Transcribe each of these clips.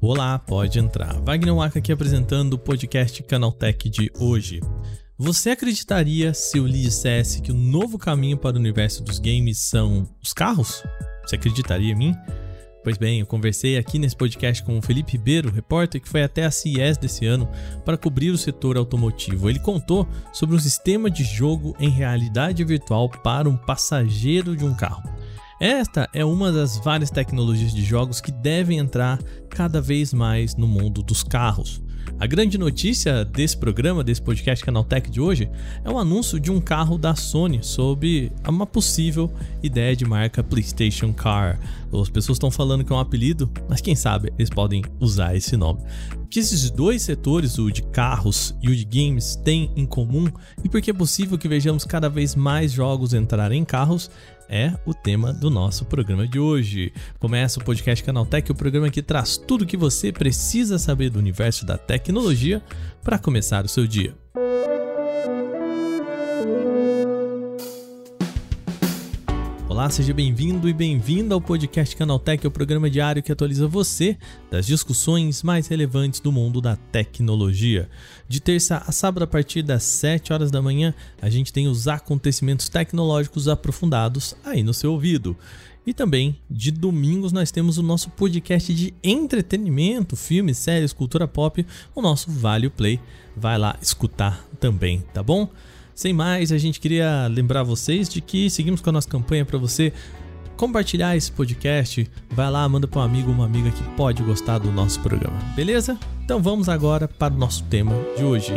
Olá, pode entrar. Wagner Waka aqui apresentando o podcast Canaltech de hoje. Você acreditaria se eu lhe dissesse que o novo caminho para o universo dos games são os carros? Você acreditaria em mim? Pois bem, eu conversei aqui nesse podcast com o Felipe Ribeiro, repórter que foi até a CES desse ano para cobrir o setor automotivo. Ele contou sobre um sistema de jogo em realidade virtual para um passageiro de um carro. Esta é uma das várias tecnologias de jogos que devem entrar cada vez mais no mundo dos carros. A grande notícia desse programa, desse podcast Canaltech de hoje, é o anúncio de um carro da Sony sob uma possível ideia de marca PlayStation Car. As pessoas estão falando que é um apelido, mas quem sabe eles podem usar esse nome. O que esses dois setores, o de carros e o de games, têm em comum e por que é possível que vejamos cada vez mais jogos entrarem em carros é o tema do nosso programa de hoje. Começa o podcast Canaltech, o programa que traz tudo o que você precisa saber do universo da tecnologia para começar o seu dia. Olá, seja bem-vindo e bem-vinda ao podcast Canaltech, o programa diário que atualiza você das discussões mais relevantes do mundo da tecnologia. De terça a sábado, a partir das 7 horas da manhã, a gente tem os acontecimentos tecnológicos aprofundados aí no seu ouvido. E também, de domingos, nós temos o nosso podcast de entretenimento, filmes, séries, cultura pop, o nosso Vale Play. Vai lá escutar também, tá bom? Sem mais, a gente queria lembrar vocês de que seguimos com a nossa campanha para você compartilhar esse podcast. Vai lá, manda para um amigo ou uma amiga que pode gostar do nosso programa, beleza? Então vamos agora para o nosso tema de hoje.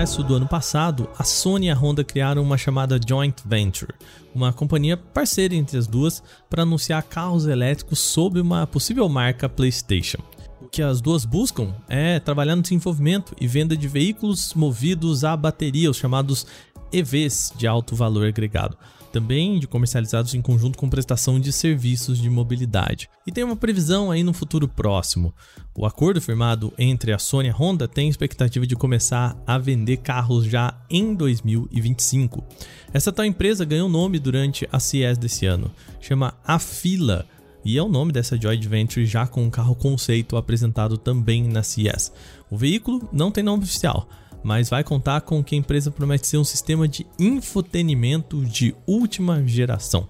Março do ano passado, a Sony e a Honda criaram uma chamada Joint Venture, uma companhia parceira entre as duas para anunciar carros elétricos sob uma possível marca PlayStation. O que as duas buscam é trabalhar no desenvolvimento e venda de veículos movidos a bateria, os chamados EVs de alto valor agregado também de comercializados em conjunto com prestação de serviços de mobilidade. E tem uma previsão aí no futuro próximo. O acordo firmado entre a Sony e a Honda tem expectativa de começar a vender carros já em 2025. Essa tal empresa ganhou nome durante a CES desse ano, chama Afila. E é o nome dessa joint venture já com um carro conceito apresentado também na CES. O veículo não tem nome oficial, mas vai contar com que a empresa promete ser um sistema de infotenimento de última geração.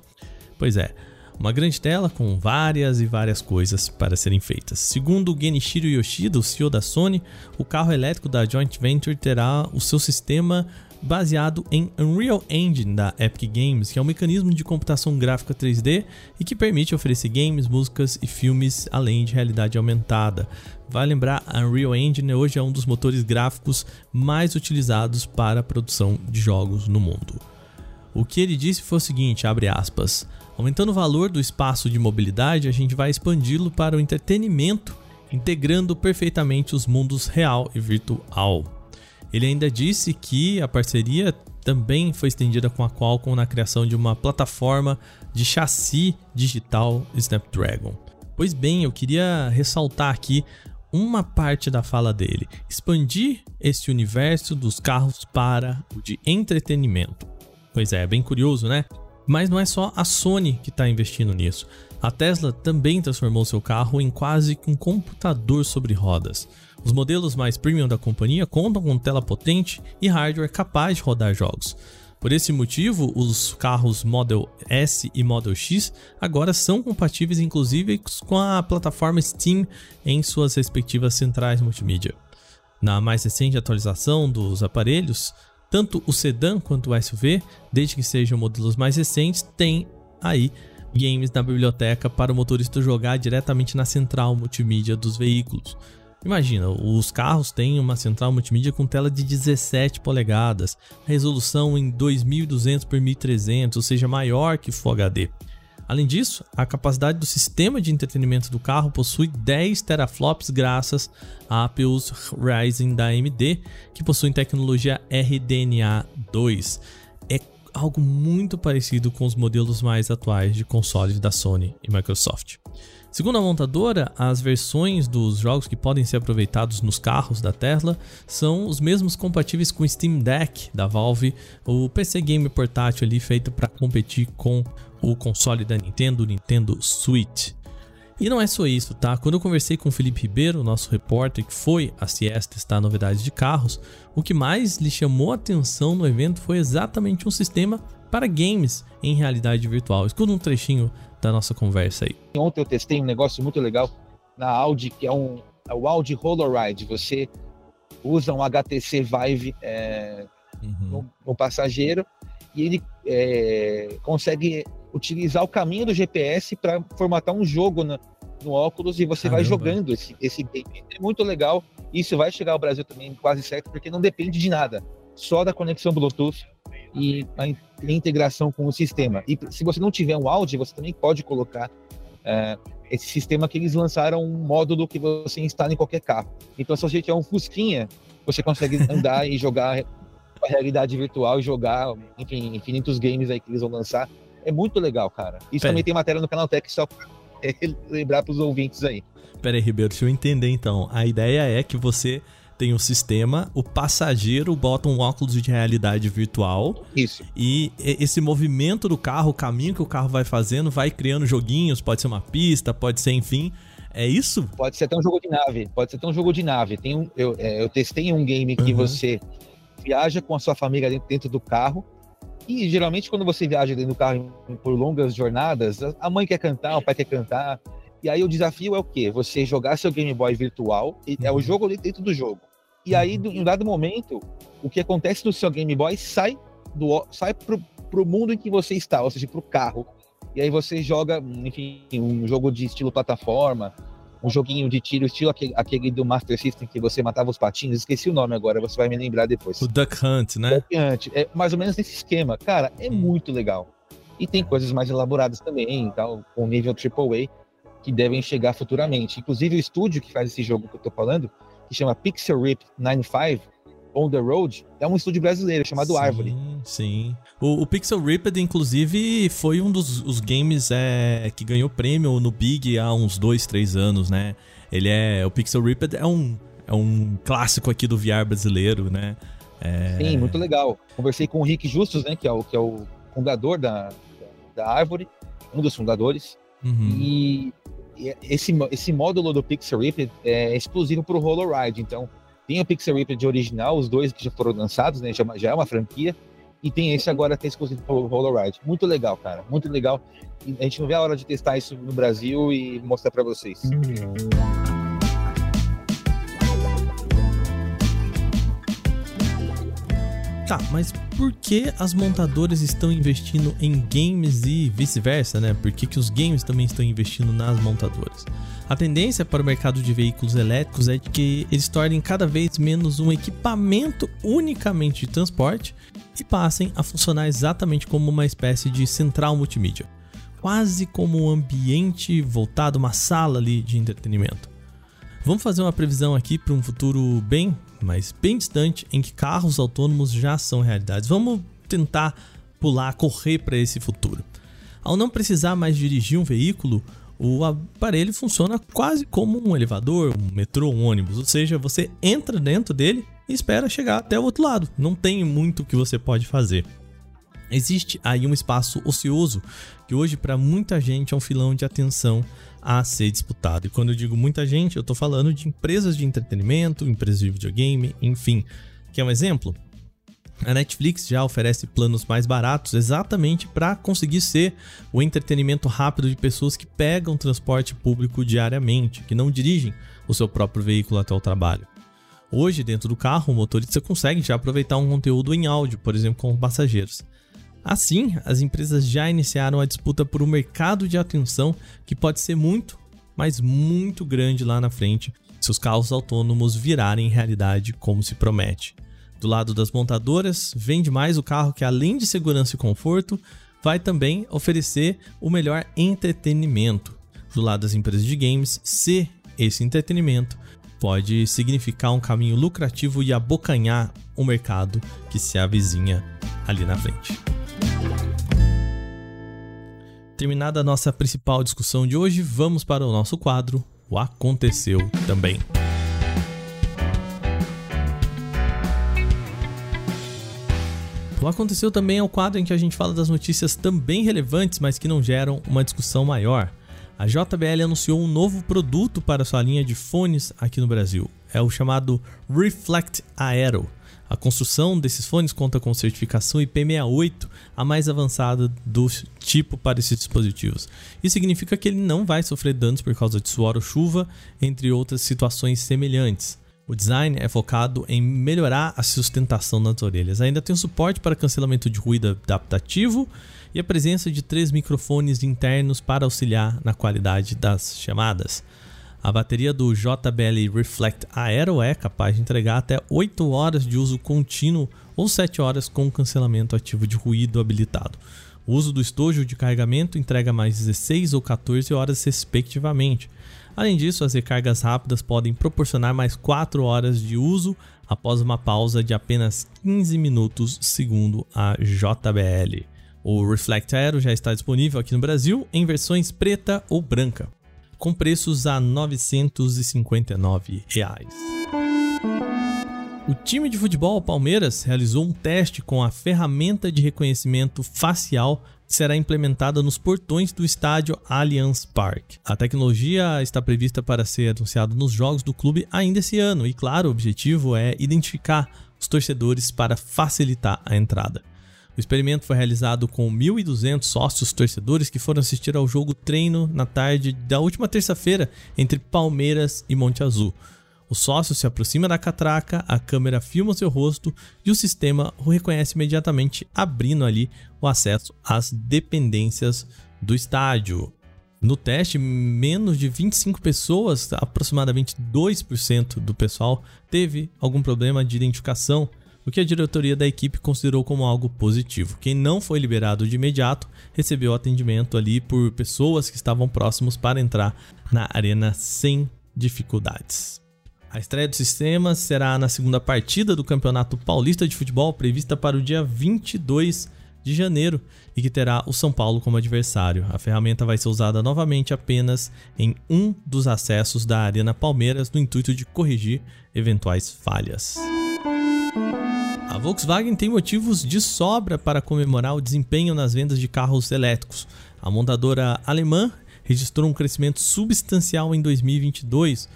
Pois é, uma grande tela com várias e várias coisas para serem feitas. Segundo Genichiro Yoshida, o CEO da Sony, o carro elétrico da joint venture terá o seu sistema baseado em Unreal Engine da Epic Games, que é um mecanismo de computação gráfica 3D e que permite oferecer games, músicas e filmes além de realidade aumentada. Vai lembrar, Unreal Engine hoje é um dos motores gráficos mais utilizados para a produção de jogos no mundo. O que ele disse foi o seguinte, abre aspas, aumentando o valor do espaço de mobilidade, a gente vai expandi-lo para o entretenimento, integrando perfeitamente os mundos real e virtual. Ele ainda disse que a parceria também foi estendida com a Qualcomm na criação de uma plataforma de chassi digital Snapdragon. Pois bem, eu queria ressaltar aqui uma parte da fala dele: expandir esse universo dos carros para o de entretenimento. Pois é, é bem curioso, né? Mas não é só a Sony que está investindo nisso. A Tesla também transformou seu carro em quase um computador sobre rodas. Os modelos mais premium da companhia contam com tela potente e hardware capaz de rodar jogos. Por esse motivo, os carros Model S e Model X agora são compatíveis inclusive com a plataforma Steam em suas respectivas centrais multimídia. Na mais recente atualização dos aparelhos, tanto o sedã quanto o SUV, desde que sejam modelos mais recentes, têm aí games na biblioteca para o motorista jogar diretamente na central multimídia dos veículos. Imagina, os carros têm uma central multimídia com tela de 17 polegadas, resolução em 2200 por 1300, ou seja, maior que Full HD. Além disso, a capacidade do sistema de entretenimento do carro possui 10 teraflops graças a APUs Ryzen da AMD, que possuem tecnologia RDNA 2. É algo muito parecido com os modelos mais atuais de consoles da Sony e Microsoft. Segundo a montadora, as versões dos jogos que podem ser aproveitados nos carros da Tesla são os mesmos compatíveis com o Steam Deck da Valve, o PC game portátil ali feito para competir com o console da Nintendo, o Nintendo Switch. E não é só isso, tá? Quando eu conversei com o Felipe Ribeiro, nosso repórter que foi a CES testar novidades de carros, o que mais lhe chamou a atenção no evento foi exatamente um sistema para games em realidade virtual. Escuta um trechinho da nossa conversa aí. Ontem eu testei um negócio muito legal na Audi, que é, um, é o Audi Holoride. Você usa um HTC Vive é, uhum. no, no, passageiro e ele é, consegue utilizar o caminho do GPS para formatar um jogo no, no óculos e você Caramba. vai jogando esse, esse game. É muito legal. Isso vai chegar ao Brasil também quase certo, porque não depende de nada, só da conexão Bluetooth e a integração com o sistema. E se você não tiver um Audi, você também pode colocar é, esse sistema que eles lançaram um módulo que você instala em qualquer carro. Então, se você tiver um Fusquinha, você consegue andar e jogar a realidade virtual e jogar, enfim, infinitos games aí que eles vão lançar é muito legal, cara. Isso Pera. também tem matéria no canal Tech, só pra lembrar pros ouvintes aí. Pera aí, Ribeiro, deixa eu entender então. A ideia é que você tem um sistema, o passageiro bota um óculos de realidade virtual. Isso. E esse movimento do carro, o caminho que o carro vai fazendo, vai criando joguinhos, pode ser uma pista, pode ser, enfim. É isso? Pode ser até um jogo de nave. Pode ser até um jogo de nave. Tem um, eu, é, eu testei um game que uhum. você viaja com a sua família dentro, dentro do carro e geralmente quando você viaja dentro do carro por longas jornadas, a mãe quer cantar, o pai quer cantar. E aí o desafio é o quê? Você jogar seu Game Boy virtual, uhum. é o uhum. jogo dentro do jogo. E aí, uhum. em um dado momento, o que acontece no seu Game Boy sai do sai pro, pro mundo em que você está, ou seja, pro carro. E aí você joga, enfim, um jogo de estilo plataforma, um joguinho de tiro, estilo aquele, aquele, do Master System que você matava os patinhos, esqueci o nome agora, você vai me lembrar depois. O Duck Hunt, né? Duck Hunt, é mais ou menos nesse esquema. Cara, é hum. muito legal. E tem coisas mais elaboradas também, tal, com nível AAA, que devem chegar futuramente. Inclusive o estúdio que faz esse jogo que eu tô falando, que chama Pixel Rip 95, On the Road é um estúdio brasileiro chamado sim, Árvore. Sim. O, o, Pixel Ripped, inclusive, foi um dos os games é, que ganhou prêmio no Big há uns dois, três anos, né? Ele é. O Pixel Ripped é um, é um clássico aqui do VR brasileiro, né? É... Sim, muito legal. Conversei com o Rick Justus, né? Que é o, que é o fundador da, da Árvore, um dos fundadores. Uhum. E esse, esse módulo do Pixel Ripped é exclusivo para o HoloRide. Então, tem o Pixel Ripped original, os dois que já foram lançados, né? Já, já é uma franquia. E tem esse agora que é exclusivo para o Holoride. Muito legal, cara. Muito legal. A gente não vê a hora de testar isso no Brasil e mostrar para vocês. Tá, mas por que as montadoras estão investindo em games e vice-versa, né? Por que, que os games também estão investindo nas montadoras? A tendência para o mercado de veículos elétricos é de que eles tornem cada vez menos um equipamento unicamente de transporte e passem a funcionar exatamente como uma espécie de central multimídia, quase como um ambiente voltado, uma sala ali de entretenimento. Vamos fazer uma previsão aqui para um futuro bem, mas bem distante, em que carros autônomos já são realidades. Vamos tentar pular, correr para esse futuro. Ao não precisar mais dirigir um veículo, o aparelho funciona quase como um elevador, um metrô, um ônibus, ou seja, você entra dentro dele e espera chegar até o outro lado. Não tem muito que você pode fazer. Existe aí um espaço ocioso que hoje para muita gente é um filão de atenção a ser disputado. E quando eu digo muita gente, eu estou falando de empresas de entretenimento, empresas de videogame, enfim. Quer um exemplo? A Netflix já oferece planos mais baratos exatamente para conseguir ser o entretenimento rápido de pessoas que pegam transporte público diariamente, que não dirigem o seu próprio veículo até o trabalho. Hoje, dentro do carro, o motorista consegue já aproveitar um conteúdo em áudio, por exemplo, com passageiros. Assim, as empresas já iniciaram a disputa por um mercado de atenção que pode ser muito, mas muito grande lá na frente se os carros autônomos virarem realidade como se promete. Do lado das montadoras, vende mais o carro que, além de segurança e conforto, vai também oferecer o melhor entretenimento. Do lado das empresas de games, se esse entretenimento pode significar um caminho lucrativo e abocanhar o mercado que se avizinha ali na frente. Terminada a nossa principal discussão de hoje, vamos para o nosso quadro O Aconteceu Também. O Aconteceu Também é o quadro em que a gente fala das notícias também relevantes, mas que não geram uma discussão maior. A JBL anunciou um novo produto para sua linha de fones aqui no Brasil. É o chamado Reflect Aero. A construção desses fones conta com certificação IP68, a mais avançada do tipo para esses dispositivos. Isso significa que ele não vai sofrer danos por causa de suor ou chuva, entre outras situações semelhantes. O design é focado em melhorar a sustentação nas orelhas. Ainda tem suporte para cancelamento de ruído adaptativo e a presença de três microfones internos para auxiliar na qualidade das chamadas. A bateria do JBL Reflect Aero é capaz de entregar até 8 horas de uso contínuo ou 7 horas com cancelamento ativo de ruído habilitado. O uso do estojo de carregamento entrega mais 16 ou 14 horas respectivamente. Além disso, as recargas rápidas podem proporcionar mais 4 horas de uso após uma pausa de apenas 15 minutos, segundo a JBL. O Reflect Aero já está disponível aqui no Brasil em versões preta ou branca com preços a 959 reais. O time de futebol Palmeiras realizou um teste com a ferramenta de reconhecimento facial que será implementada nos portões do estádio Allianz Parque. A tecnologia está prevista para ser anunciada nos jogos do clube ainda esse ano e, claro, o objetivo é identificar os torcedores para facilitar a entrada. O experimento foi realizado com 1.200 sócios torcedores que foram assistir ao jogo treino na tarde da última terça-feira entre Palmeiras e Monte Azul. O sócio se aproxima da catraca, a câmera filma seu rosto e o sistema o reconhece imediatamente, abrindo ali o acesso às dependências do estádio. No teste, menos de 25 pessoas, aproximadamente 2% do pessoal, teve algum problema de identificação o que a diretoria da equipe considerou como algo positivo. Quem não foi liberado de imediato recebeu atendimento ali por pessoas que estavam próximos para entrar na arena sem dificuldades. A estreia do sistema será na segunda partida do Campeonato Paulista de Futebol, prevista para o dia 22 de janeiro e que terá o São Paulo como adversário. A ferramenta vai ser usada novamente apenas em um dos acessos da Arena Palmeiras no intuito de corrigir eventuais falhas. A Volkswagen tem motivos de sobra para comemorar o desempenho nas vendas de carros elétricos. A montadora alemã registrou um crescimento substancial em 2022,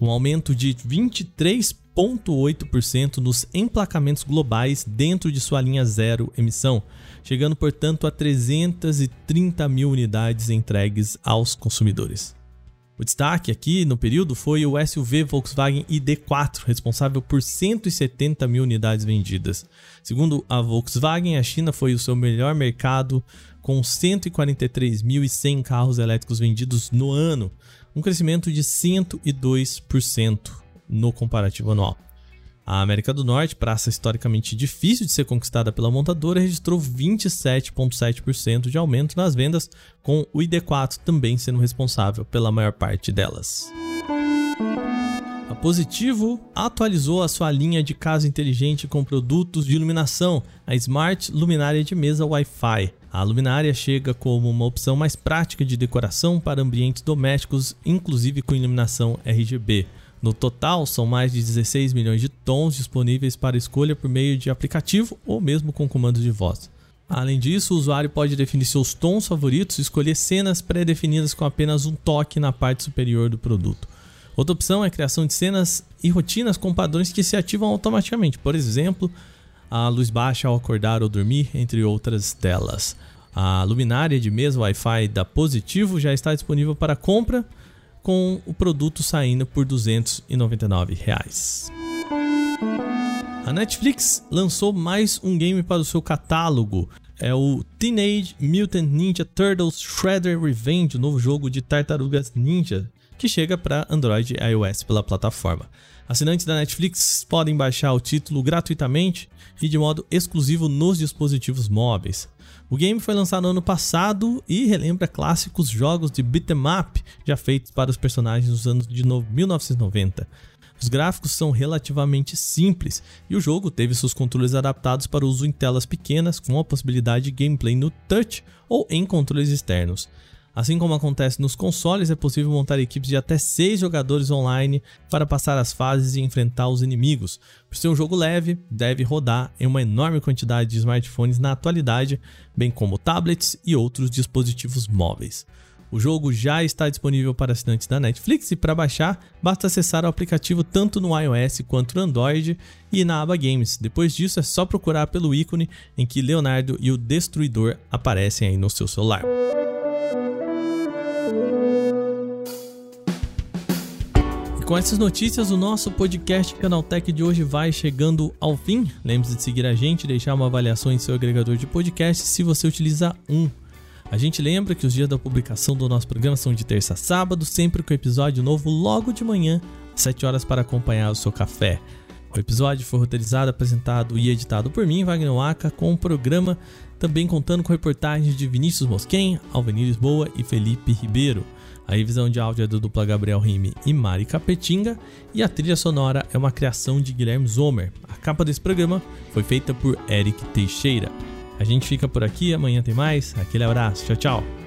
um aumento de 23,8% nos emplacamentos globais dentro de sua linha zero emissão, chegando, portanto, a 330 mil unidades entregues aos consumidores. O destaque aqui no período foi o SUV Volkswagen ID4, responsável por 170 mil unidades vendidas. Segundo a Volkswagen, a China foi o seu melhor mercado, com 143.100 carros elétricos vendidos no ano, um crescimento de 102% no comparativo anual. A América do Norte, praça historicamente difícil de ser conquistada pela montadora, registrou 27,7% de aumento nas vendas, com o ID4 também sendo responsável pela maior parte delas. A Positivo atualizou a sua linha de casa inteligente com produtos de iluminação, a Smart Luminária de Mesa Wi-Fi. A luminária chega como uma opção mais prática de decoração para ambientes domésticos, inclusive com iluminação RGB. No total, são mais de 16 milhões de tons disponíveis para escolha por meio de aplicativo ou mesmo com comandos de voz. Além disso, o usuário pode definir seus tons favoritos e escolher cenas pré-definidas com apenas um toque na parte superior do produto. Outra opção é a criação de cenas e rotinas com padrões que se ativam automaticamente, por exemplo, a luz baixa ao acordar ou dormir, entre outras delas. A luminária de mesa Wi-Fi da Positivo já está disponível para compra com o produto saindo por 299 reais. A Netflix lançou mais um game para o seu catálogo. É o Teenage Mutant Ninja Turtles Shredder Revenge, o novo jogo de tartarugas ninja, que chega para Android e iOS pela plataforma. Assinantes da Netflix podem baixar o título gratuitamente e de modo exclusivo nos dispositivos móveis. O game foi lançado no ano passado e relembra clássicos jogos de beat'em up já feitos para os personagens nos anos de 1990. Os gráficos são relativamente simples e o jogo teve seus controles adaptados para uso em telas pequenas com a possibilidade de gameplay no touch ou em controles externos. Assim como acontece nos consoles, é possível montar equipes de até 6 jogadores online para passar as fases e enfrentar os inimigos. Por ser um jogo leve, deve rodar em uma enorme quantidade de smartphones na atualidade, bem como tablets e outros dispositivos móveis. O jogo já está disponível para assinantes da Netflix e para baixar, basta acessar o aplicativo tanto no iOS quanto no Android e na aba Games. Depois disso é só procurar pelo ícone em que Leonardo e o Destruidor aparecem aí no seu celular. Com essas notícias, o nosso podcast Canaltech de hoje vai chegando ao fim. Lembre-se de seguir a gente deixar uma avaliação em seu agregador de podcast se você utiliza um. A gente lembra que os dias da publicação do nosso programa são de terça a sábado, sempre com episódio novo logo de manhã, às 7 horas para acompanhar o seu café. O episódio foi roteirizado, apresentado e editado por mim, Wagner Waka, com o programa também contando com reportagens de Vinícius Mosquen, Alvenir Lisboa e Felipe Ribeiro. A revisão de áudio é do dupla Gabriel Rime e Mari Capetinga e a trilha sonora é uma criação de Guilherme Zomer. A capa desse programa foi feita por Eric Teixeira. A gente fica por aqui, amanhã tem mais. Aquele abraço, tchau, tchau.